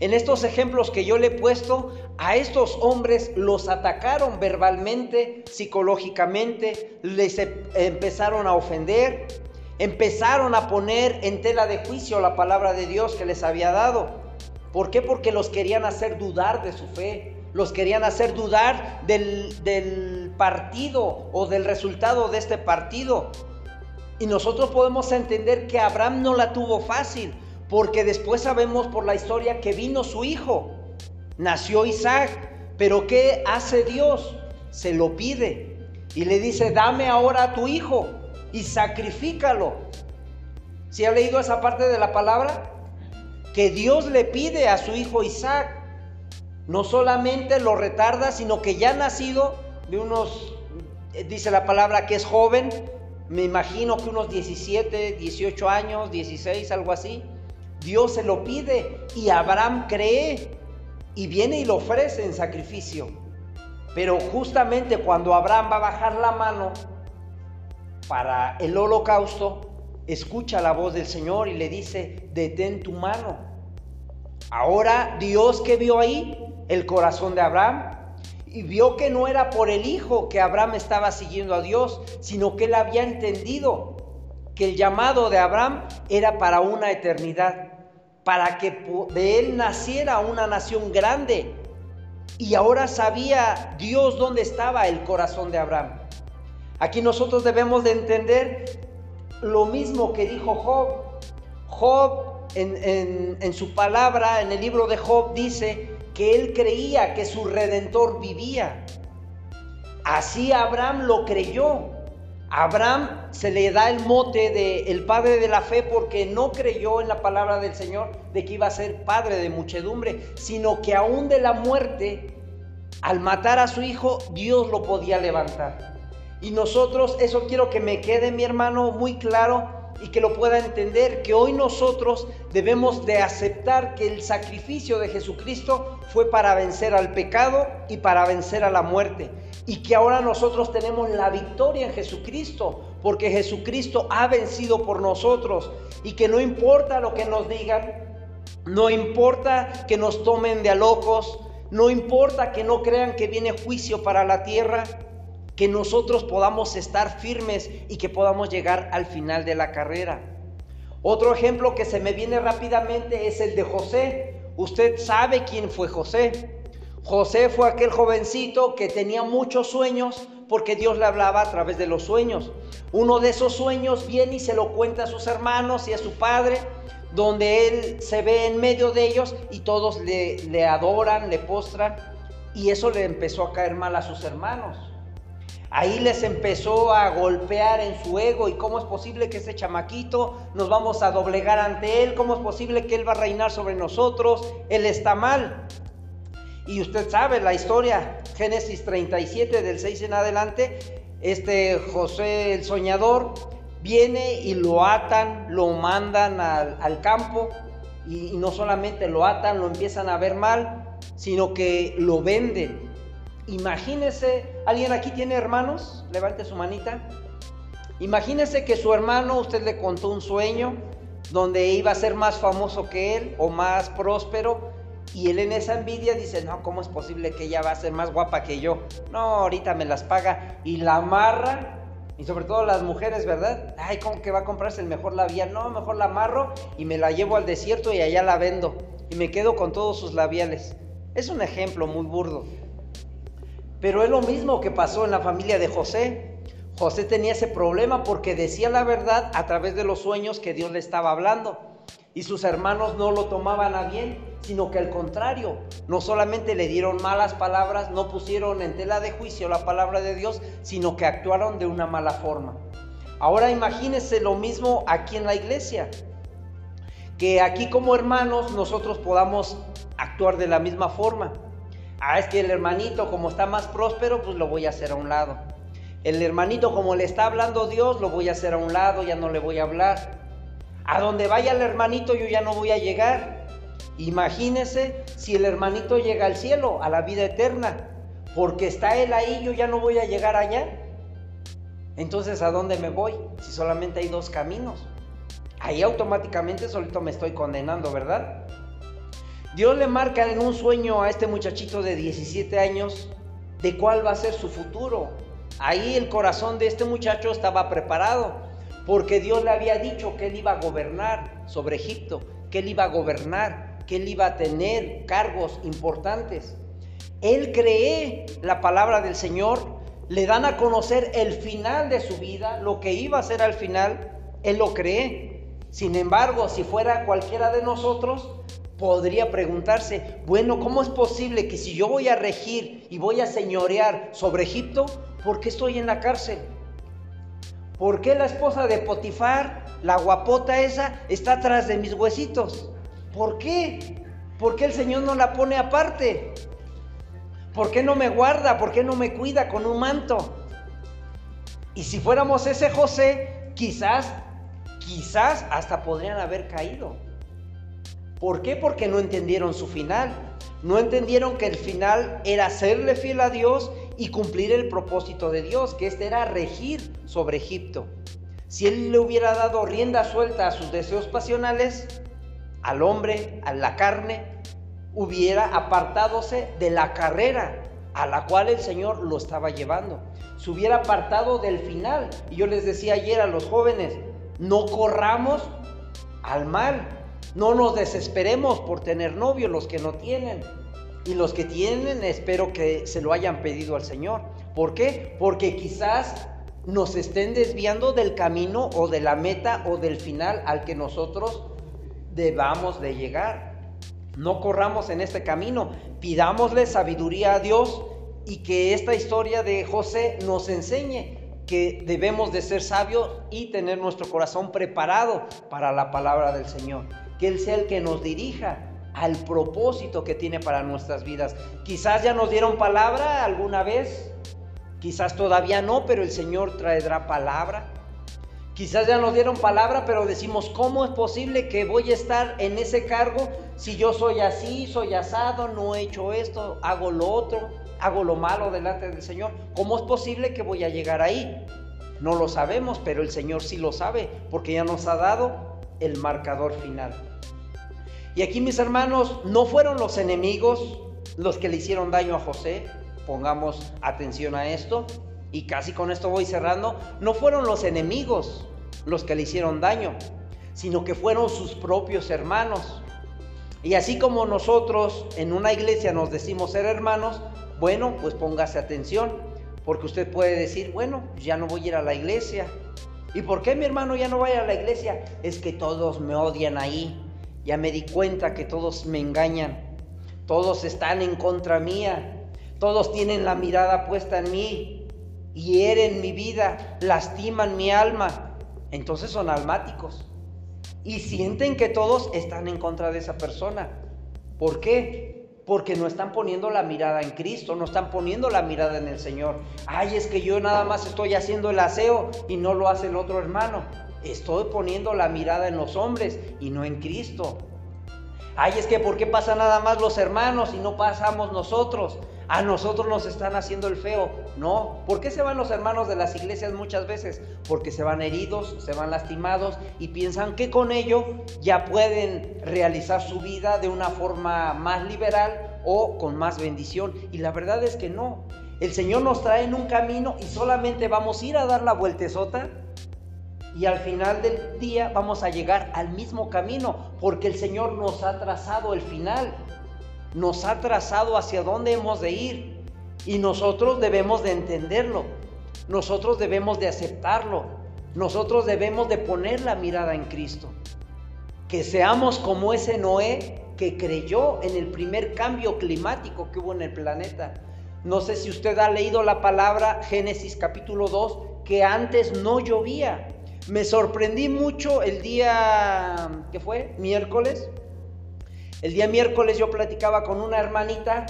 En estos ejemplos que yo le he puesto, a estos hombres los atacaron verbalmente, psicológicamente, les em, empezaron a ofender, empezaron a poner en tela de juicio la palabra de Dios que les había dado. ¿Por qué? Porque los querían hacer dudar de su fe, los querían hacer dudar del, partido o del resultado de este partido. Y nosotros podemos entender que Abraham no la tuvo fácil, porque después sabemos por la historia que vino su hijo, nació Isaac, pero ¿qué hace Dios? Se lo pide y le dice, dame ahora a tu hijo y sacrifícalo. ¿Si ha leído esa parte de la palabra? Que Dios le pide a su hijo Isaac no solamente lo retarda, sino que ya nacido de unos, eh, dice la palabra que es joven, me imagino que unos 17, 18 años, 16, algo así, Dios se lo pide y Abraham cree y viene y lo ofrece en sacrificio. Pero justamente cuando Abraham va a bajar la mano para el holocausto, escucha la voz del Señor y le dice, detén tu mano. Ahora Dios que vio ahí el corazón de Abraham y vio que no era por el hijo que Abraham estaba siguiendo a Dios, sino que él había entendido que el llamado de Abraham era para una eternidad, para que de él naciera una nación grande. Y ahora sabía Dios dónde estaba el corazón de Abraham. Aquí nosotros debemos de entender lo mismo que dijo Job. Job en, su palabra, en el libro de Job, dice que él creía que su redentor vivía. Así Abraham lo creyó. Abraham se le da el mote de el padre de la fe porque no creyó en la palabra del Señor de que iba a ser padre de muchedumbre, sino que aún de la muerte, al matar a su hijo, Dios lo podía levantar. Y nosotros, eso quiero que me quede mi hermano muy claro, y que lo pueda entender, que hoy nosotros debemos de aceptar que el sacrificio de Jesucristo fue para vencer al pecado y para vencer a la muerte, y que ahora nosotros tenemos la victoria en Jesucristo, porque Jesucristo ha vencido por nosotros. Y que no importa lo que nos digan, no importa que nos tomen de a locos, no importa que no crean que viene juicio para la tierra, que nosotros podamos estar firmes y que podamos llegar al final de la carrera. Otro ejemplo que se me viene rápidamente es el de José. Usted sabe quién fue José. José fue aquel jovencito que tenía muchos sueños porque Dios le hablaba a través de los sueños. Uno de esos sueños viene y se lo cuenta a sus hermanos y a su padre, donde él se ve en medio de ellos y todos le, le adoran, le postran, y eso le empezó a caer mal a sus hermanos. Ahí les empezó a golpear en su ego y cómo es posible que ese chamaquito nos vamos a doblegar ante él, cómo es posible que él va a reinar sobre nosotros, él está mal. Y usted sabe la historia, Génesis 37 del 6 en adelante, este José el soñador viene y lo atan, lo mandan al, campo y, no solamente lo atan, lo empiezan a ver mal, sino que lo venden. Imagínese, ¿alguien aquí tiene hermanos? Levante su manita. Imagínese que su hermano, usted le contó un sueño donde iba a ser más famoso que él o más próspero y él en esa envidia dice, no, ¿cómo es posible que ella va a ser más guapa que yo? No, ahorita me las paga y la amarra. Y sobre todo las mujeres, ¿verdad? Ay, ¿cómo que va a comprarse el mejor labial? No, mejor la amarro y me la llevo al desierto y allá la vendo. Y me quedo con todos sus labiales. Es un ejemplo muy burdo. Pero es lo mismo que pasó en la familia de José. José tenía ese problema porque decía la verdad a través de los sueños que Dios le estaba hablando y sus hermanos no lo tomaban a bien, sino que al contrario, no solamente le dieron malas palabras, no pusieron en tela de juicio la palabra de Dios, sino que actuaron de una mala forma. Ahora imagínense lo mismo aquí en la iglesia, que aquí como hermanos nosotros podamos actuar de la misma forma. Ah, es que el hermanito como está más próspero, pues lo voy a hacer a un lado. El hermanito como le está hablando Dios, lo voy a hacer a un lado, ya no le voy a hablar. A donde vaya el hermanito yo ya no voy a llegar. Imagínese si el hermanito llega al cielo, a la vida eterna, porque está él ahí, yo ya no voy a llegar allá. Entonces, ¿a dónde me voy? Si solamente hay dos caminos. Ahí automáticamente solito me estoy condenando, ¿verdad? Dios le marca en un sueño a este muchachito de 17 años de cuál va a ser su futuro. Ahí el corazón de este muchacho estaba preparado porque Dios le había dicho que él iba a gobernar sobre Egipto, que él iba a gobernar, que él iba a tener cargos importantes. Él cree la palabra del Señor, le dan a conocer el final de su vida, lo que iba a ser al final, él lo cree. Sin embargo, si fuera cualquiera de nosotros, podría preguntarse, bueno, ¿cómo es posible que si yo voy a regir y voy a señorear sobre Egipto, ¿por qué estoy en la cárcel? ¿Por qué la esposa de Potifar, la guapota esa, está atrás de mis huesitos? ¿Por qué? ¿Por qué el Señor no la pone aparte? ¿Por qué no me guarda? ¿Por qué no me cuida con un manto? Y si fuéramos ese José, quizás, quizás hasta podrían haber caído. ¿Por qué? Porque no entendieron su final. No entendieron que el final era serle fiel a Dios y cumplir el propósito de Dios, que este era regir sobre Egipto. Si él le hubiera dado rienda suelta a sus deseos pasionales, al hombre, a la carne, hubiera apartadose de la carrera a la cual el Señor lo estaba llevando. Se hubiera apartado del final. Y yo les decía ayer a los jóvenes, no corramos al mal, no nos desesperemos por tener novio los que no tienen. Y los que tienen, espero que se lo hayan pedido al Señor. ¿Por qué? Porque quizás nos estén desviando del camino o de la meta o del final al que nosotros debamos de llegar. No corramos en este camino, pidámosle sabiduría a Dios y que esta historia de José nos enseñe que debemos de ser sabios y tener nuestro corazón preparado para la palabra del Señor. Que Él sea el que nos dirija al propósito que tiene para nuestras vidas. Quizás ya nos dieron palabra alguna vez, quizás todavía no, pero el Señor traerá palabra. Quizás ya nos dieron palabra, pero decimos, ¿cómo es posible que voy a estar en ese cargo si yo soy así, soy asado, no he hecho esto, hago lo otro? hago lo malo delante del Señor. ¿Cómo es posible que voy a llegar ahí? No lo sabemos, pero el Señor sí lo sabe, porque ya nos ha dado el marcador final. Y aquí mis hermanos, no fueron los enemigos los que le hicieron daño a José, pongamos atención a esto, y casi con esto voy cerrando, no fueron los enemigos los que le hicieron daño, sino que fueron sus propios hermanos. Y así como nosotros en una iglesia nos decimos ser hermanos, bueno, pues póngase atención, porque usted puede decir, bueno, ya no voy a ir a la iglesia. ¿Y por qué mi hermano ya no vaya a la iglesia? Es que todos me odian ahí. Ya me di cuenta que todos me engañan. Todos están en contra mía. Todos tienen la mirada puesta en mí. Hieren mi vida. Lastiman mi alma. Entonces son almáticos. Y sienten que todos están en contra de esa persona. ¿Por qué? Porque no están poniendo la mirada en Cristo, no están poniendo la mirada en el Señor. Ay, es que yo nada más estoy haciendo el aseo y no lo hace el otro hermano. Estoy poniendo la mirada en los hombres y no en Cristo. Ay, es que ¿por qué pasa nada más los hermanos y no pasamos nosotros? A nosotros nos están haciendo el feo. No, ¿por qué se van los hermanos de las iglesias muchas veces? Porque se van heridos, se van lastimados y piensan que con ello ya pueden realizar su vida de una forma más liberal o con más bendición. Y la verdad es que no. El Señor nos trae en un camino y solamente vamos a ir a dar la vueltezota y al final del día vamos a llegar al mismo camino, porque el Señor nos ha trazado el final, nos ha trazado hacia dónde hemos de ir y nosotros debemos de entenderlo, nosotros debemos de aceptarlo, nosotros debemos de poner la mirada en Cristo. Que seamos como ese Noé que creyó en el primer cambio climático que hubo en el planeta. No sé si usted ha leído la palabra Génesis capítulo 2, que antes no llovía. Me sorprendí mucho el día, ¿qué fue? Miércoles. El día miércoles yo platicaba con una hermanita,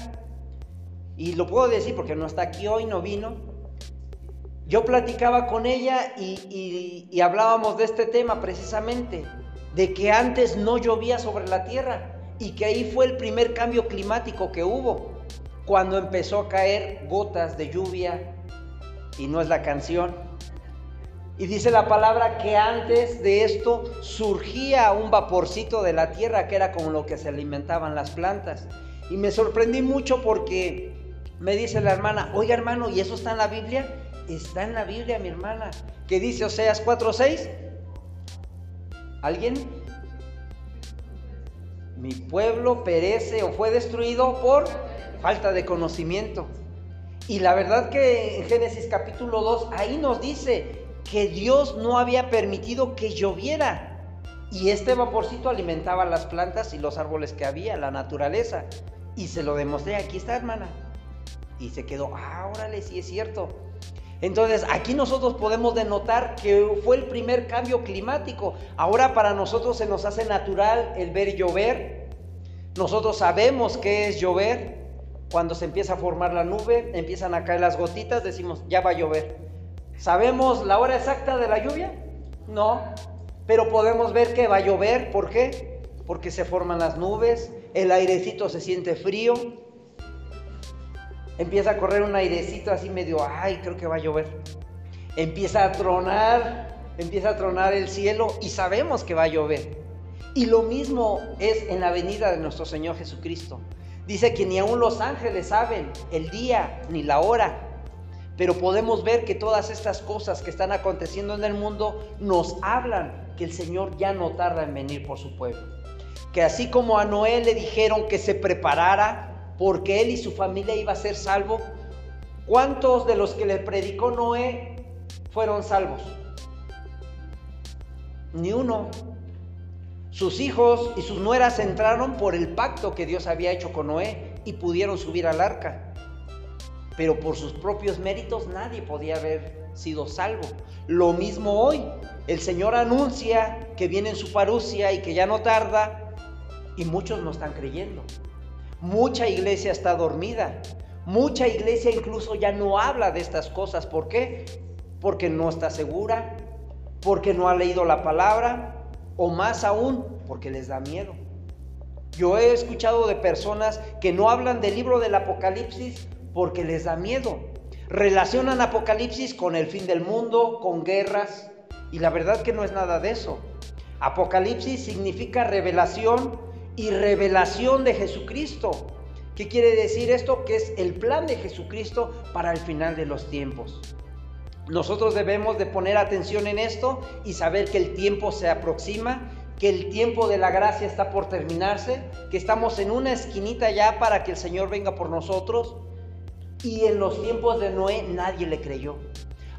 y lo puedo decir porque no está aquí hoy, no vino. Yo platicaba con ella y, y hablábamos de este tema precisamente, de que antes no llovía sobre la tierra y que ahí fue el primer cambio climático que hubo, cuando empezó a caer gotas de lluvia, y no es la canción, y dice la palabra que antes de esto surgía un vaporcito de la tierra que era con lo que se alimentaban las plantas. Y me sorprendí mucho porque me dice la hermana, oiga hermano, ¿y eso está en la Biblia? Está en la Biblia, mi hermana. ¿Qué dice Oseas 4:6? ¿Alguien? Mi pueblo perece o fue destruido por falta de conocimiento. Y la verdad que en Génesis capítulo 2 ahí nos dice que Dios no había permitido que lloviera. Y este vaporcito alimentaba las plantas y los árboles que había, la naturaleza. Y se lo demostré, aquí está hermana. Y se quedó, ah, órale, sí es cierto. Entonces, aquí nosotros podemos denotar que fue el primer cambio climático. Ahora para nosotros se nos hace natural el ver llover. Nosotros sabemos qué es llover. Cuando se empieza a formar la nube, empiezan a caer las gotitas, decimos, ya va a llover. ¿Sabemos la hora exacta de la lluvia? No, pero podemos ver que va a llover. ¿Por qué? Porque se forman las nubes, el airecito se siente frío, empieza a correr un airecito así medio, ay, creo que va a llover. Empieza a tronar, empieza a tronar el cielo y sabemos que va a llover. Y lo mismo es en la venida de nuestro Señor Jesucristo. Dice que ni aun los ángeles saben el día ni la hora, pero podemos ver que todas estas cosas que están aconteciendo en el mundo nos hablan que el Señor ya no tarda en venir por su pueblo. Que así como a Noé le dijeron que se preparara porque él y su familia iba a ser salvo, ¿cuántos de los que le predicó Noé fueron salvos? Ni uno. Sus hijos y sus nueras entraron por el pacto que Dios había hecho con Noé y pudieron subir al arca pero por sus propios méritos nadie podía haber sido salvo. Lo mismo hoy, el Señor anuncia que viene en su parucia y que ya no tarda, y muchos no están creyendo. Mucha iglesia está dormida. Mucha iglesia incluso ya no habla de estas cosas. ¿Por qué? Porque no está segura, porque no ha leído la palabra, o más aún, porque les da miedo. Yo he escuchado de personas que no hablan del libro del Apocalipsis porque les da miedo. Relacionan Apocalipsis con el fin del mundo, con guerras, y la verdad que no es nada de eso. Apocalipsis significa revelación y revelación de Jesucristo. ¿Qué quiere decir esto? Que es el plan de Jesucristo para el final de los tiempos. Nosotros debemos de poner atención en esto y saber que el tiempo se aproxima, que el tiempo de la gracia está por terminarse, que estamos en una esquinita ya para que el Señor venga por nosotros. Y en los tiempos de Noé nadie le creyó.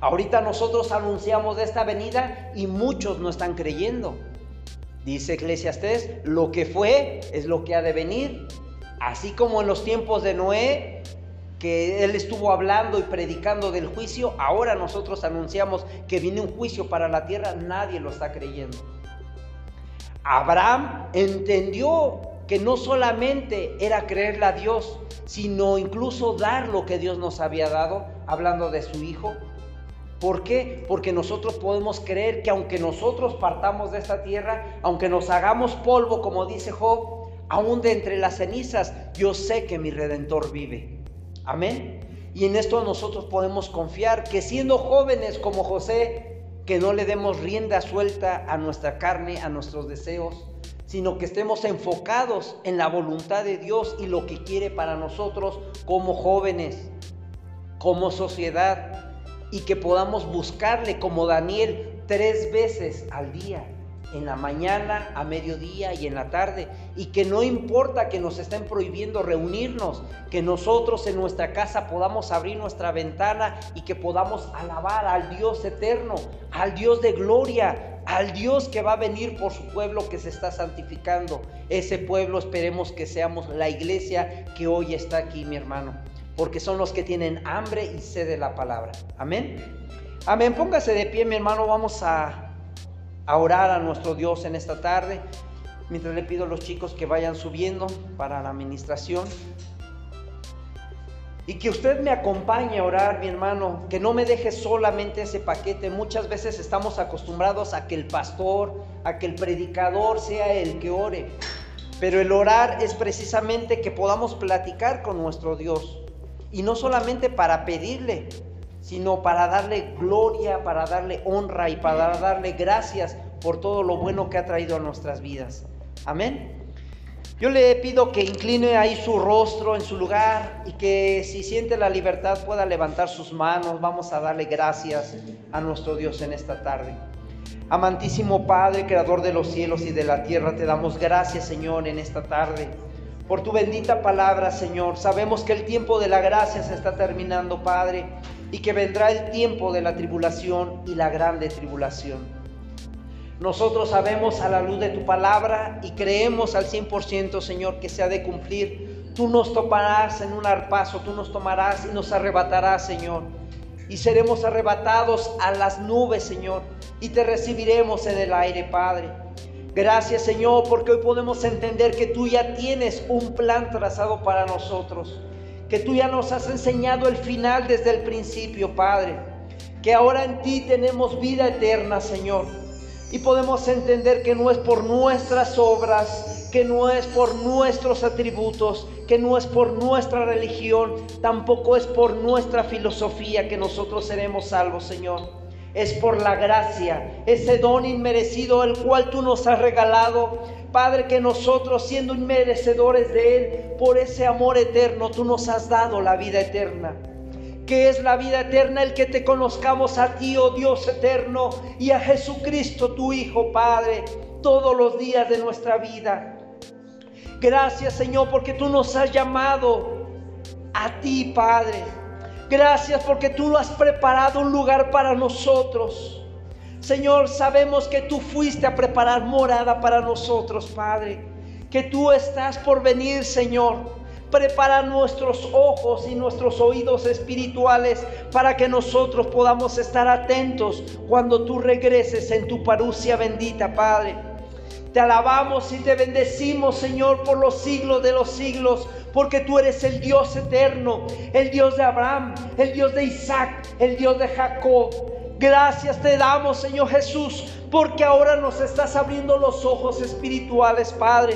Ahorita nosotros anunciamos esta venida y muchos no están creyendo. Dice Eclesiastés, lo que fue es lo que ha de venir. Así como en los tiempos de Noé, que él estuvo hablando y predicando del juicio, ahora nosotros anunciamos que viene un juicio para la tierra, nadie lo está creyendo. Abraham entendió que no solamente era creerle a Dios, sino incluso dar lo que Dios nos había dado, hablando de su hijo, ¿Por qué? Porque nosotros podemos creer que aunque nosotros partamos de esta tierra, aunque nos hagamos polvo, como dice Job, aún de entre las cenizas, yo sé que mi redentor vive. Amén. Y en esto nosotros podemos confiar que siendo jóvenes como José, que no le demos rienda suelta a nuestra carne, a nuestros deseos, sino que estemos enfocados en la voluntad de Dios y lo que quiere para nosotros como jóvenes, como sociedad y que podamos buscarle como Daniel tres veces al día, en la mañana, a mediodía y en la tarde, y que no importa que nos estén prohibiendo reunirnos, que nosotros en nuestra casa podamos abrir nuestra ventana y que podamos alabar al Dios eterno, al Dios de gloria, al Dios que va a venir por su pueblo que se está santificando. Ese pueblo esperemos que seamos la iglesia que hoy está aquí, mi hermano porque son los que tienen hambre y sed de la palabra. Amén. Amén. Póngase de pie, mi hermano. Vamos a, a orar a nuestro Dios en esta tarde. Mientras le pido a los chicos que vayan subiendo para la administración. Y que usted me acompañe a orar, mi hermano, que no me deje solamente ese paquete. Muchas veces estamos acostumbrados a que el pastor, a que el predicador sea el que ore. Pero el orar es precisamente que podamos platicar con nuestro Dios. Y no solamente para pedirle, sino para darle gloria, para darle honra y para darle gracias por todo lo bueno que ha traído a nuestras vidas. Amén. Yo le pido que incline ahí su rostro en su lugar y que si siente la libertad pueda levantar sus manos. Vamos a darle gracias a nuestro Dios en esta tarde. Amantísimo Padre, Creador de los cielos y de la tierra, te damos gracias Señor en esta tarde por tu bendita palabra, Señor. Sabemos que el tiempo de la gracia se está terminando, Padre, y que vendrá el tiempo de la tribulación y la grande tribulación. Nosotros sabemos a la luz de tu palabra y creemos al 100%, Señor, que se ha de cumplir. Tú nos tomarás en un arpazo, tú nos tomarás y nos arrebatarás, Señor. Y seremos arrebatados a las nubes, Señor, y te recibiremos en el aire, Padre. Gracias Señor porque hoy podemos entender que tú ya tienes un plan trazado para nosotros, que tú ya nos has enseñado el final desde el principio, Padre, que ahora en ti tenemos vida eterna, Señor. Y podemos entender que no es por nuestras obras, que no es por nuestros atributos, que no es por nuestra religión, tampoco es por nuestra filosofía que nosotros seremos salvos, Señor es por la gracia, ese don inmerecido el cual tú nos has regalado. Padre, que nosotros siendo inmerecedores de Él, por ese amor eterno, tú nos has dado la vida eterna. Que es la vida eterna el que te conozcamos a ti, oh Dios eterno, y a Jesucristo, tu Hijo, Padre, todos los días de nuestra vida. Gracias, Señor, porque tú nos has llamado a ti, Padre Gracias porque tú has preparado un lugar para nosotros. Señor, sabemos que tú fuiste a preparar morada para nosotros, Padre. Que tú estás por venir, Señor. Prepara nuestros ojos y nuestros oídos espirituales para que nosotros podamos estar atentos cuando tú regreses en tu parucia bendita, Padre. Te alabamos y te bendecimos, Señor, por los siglos de los siglos, porque tú eres el Dios eterno, el Dios de Abraham, el Dios de Isaac, el Dios de Jacob. Gracias te damos, Señor Jesús, porque ahora nos estás abriendo los ojos espirituales, Padre.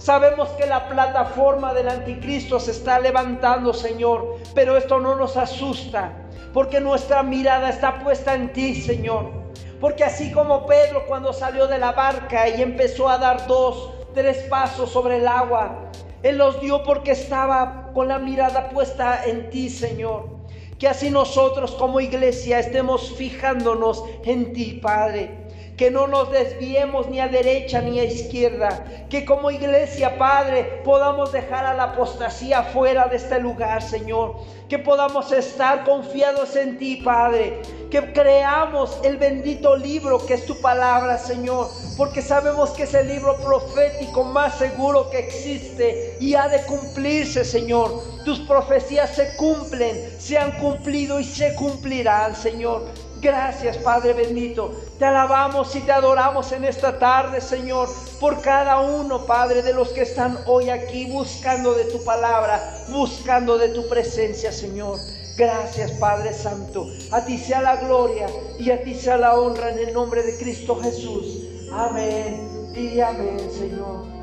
Sabemos que la plataforma del anticristo se está levantando, Señor, pero esto no nos asusta, porque nuestra mirada está puesta en ti, Señor. Porque así como Pedro cuando salió de la barca y empezó a dar dos, tres pasos sobre el agua, Él los dio porque estaba con la mirada puesta en ti, Señor. Que así nosotros como iglesia estemos fijándonos en ti, Padre que no nos desviemos ni a derecha ni a izquierda, que como iglesia, Padre, podamos dejar a la apostasía fuera de este lugar, Señor, que podamos estar confiados en ti, Padre, que creamos el bendito libro que es tu palabra, Señor, porque sabemos que es el libro profético más seguro que existe y ha de cumplirse, Señor. Tus profecías se cumplen, se han cumplido y se cumplirán, Señor. Gracias, Padre bendito. Te alabamos y te adoramos en esta tarde, Señor, por cada uno, Padre, de los que están hoy aquí buscando de tu palabra, buscando de tu presencia, Señor. Gracias, Padre Santo. A ti sea la gloria y a ti sea la honra en el nombre de Cristo Jesús. Amén y amén, Señor.